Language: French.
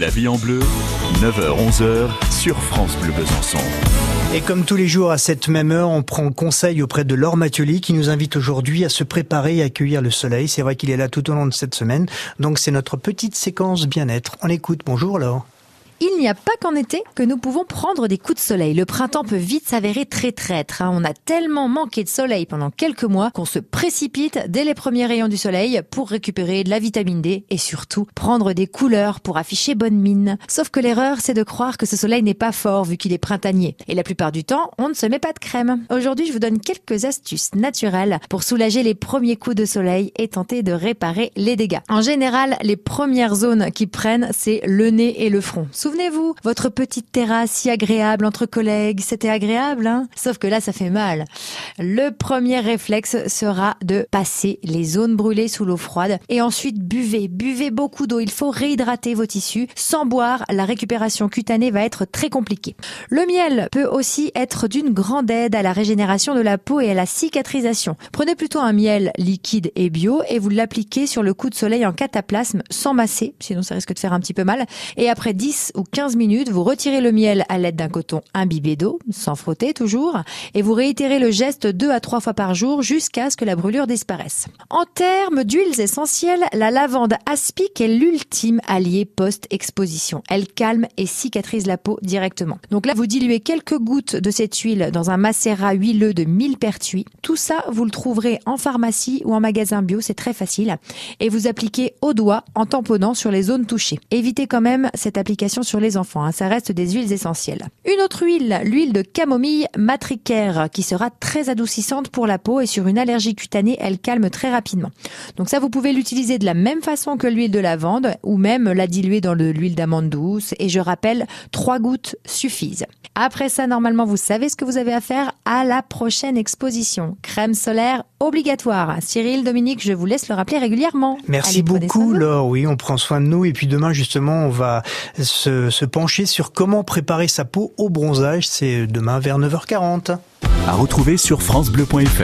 La vie en bleu, 9h-11h sur France Bleu Besançon. Et comme tous les jours à cette même heure, on prend conseil auprès de Laure Mathioli qui nous invite aujourd'hui à se préparer et accueillir le soleil. C'est vrai qu'il est là tout au long de cette semaine. Donc c'est notre petite séquence bien-être. On écoute. Bonjour Laure. Il n'y a pas qu'en été que nous pouvons prendre des coups de soleil. Le printemps peut vite s'avérer très traître. Hein. On a tellement manqué de soleil pendant quelques mois qu'on se précipite dès les premiers rayons du soleil pour récupérer de la vitamine D et surtout prendre des couleurs pour afficher bonne mine. Sauf que l'erreur, c'est de croire que ce soleil n'est pas fort vu qu'il est printanier. Et la plupart du temps, on ne se met pas de crème. Aujourd'hui, je vous donne quelques astuces naturelles pour soulager les premiers coups de soleil et tenter de réparer les dégâts. En général, les premières zones qui prennent, c'est le nez et le front. Souvenez-vous, votre petite terrasse si agréable entre collègues, c'était agréable, hein? Sauf que là, ça fait mal. Le premier réflexe sera de passer les zones brûlées sous l'eau froide et ensuite buvez, buvez beaucoup d'eau. Il faut réhydrater vos tissus. Sans boire, la récupération cutanée va être très compliquée. Le miel peut aussi être d'une grande aide à la régénération de la peau et à la cicatrisation. Prenez plutôt un miel liquide et bio et vous l'appliquez sur le coup de soleil en cataplasme sans masser, sinon ça risque de faire un petit peu mal. Et après 10 ou 15 minutes, vous retirez le miel à l'aide d'un coton imbibé d'eau, sans frotter toujours, et vous réitérez le geste deux à trois fois par jour jusqu'à ce que la brûlure disparaisse. En termes d'huiles essentielles, la lavande aspic est l'ultime allié post-exposition. Elle calme et cicatrise la peau directement. Donc là, vous diluez quelques gouttes de cette huile dans un macérat huileux de millepertuis. Tout ça, vous le trouverez en pharmacie ou en magasin bio, c'est très facile. Et vous appliquez au doigt en tamponnant sur les zones touchées. Évitez quand même cette application sur les enfants, hein. ça reste des huiles essentielles. Une autre huile, l'huile de camomille matricaire, qui sera très adoucissante pour la peau et sur une allergie cutanée, elle calme très rapidement. Donc ça, vous pouvez l'utiliser de la même façon que l'huile de lavande ou même la diluer dans de l'huile d'amande douce. Et je rappelle, trois gouttes suffisent. Après ça, normalement, vous savez ce que vous avez à faire à la prochaine exposition. Crème solaire obligatoire. Cyril, Dominique, je vous laisse le rappeler régulièrement. Merci Allez, beaucoup. Laure. Oui, on prend soin de nous et puis demain justement, on va se, se pencher sur comment préparer sa peau au bronzage. C'est demain vers 9h40. À retrouver sur FranceBleu.fr.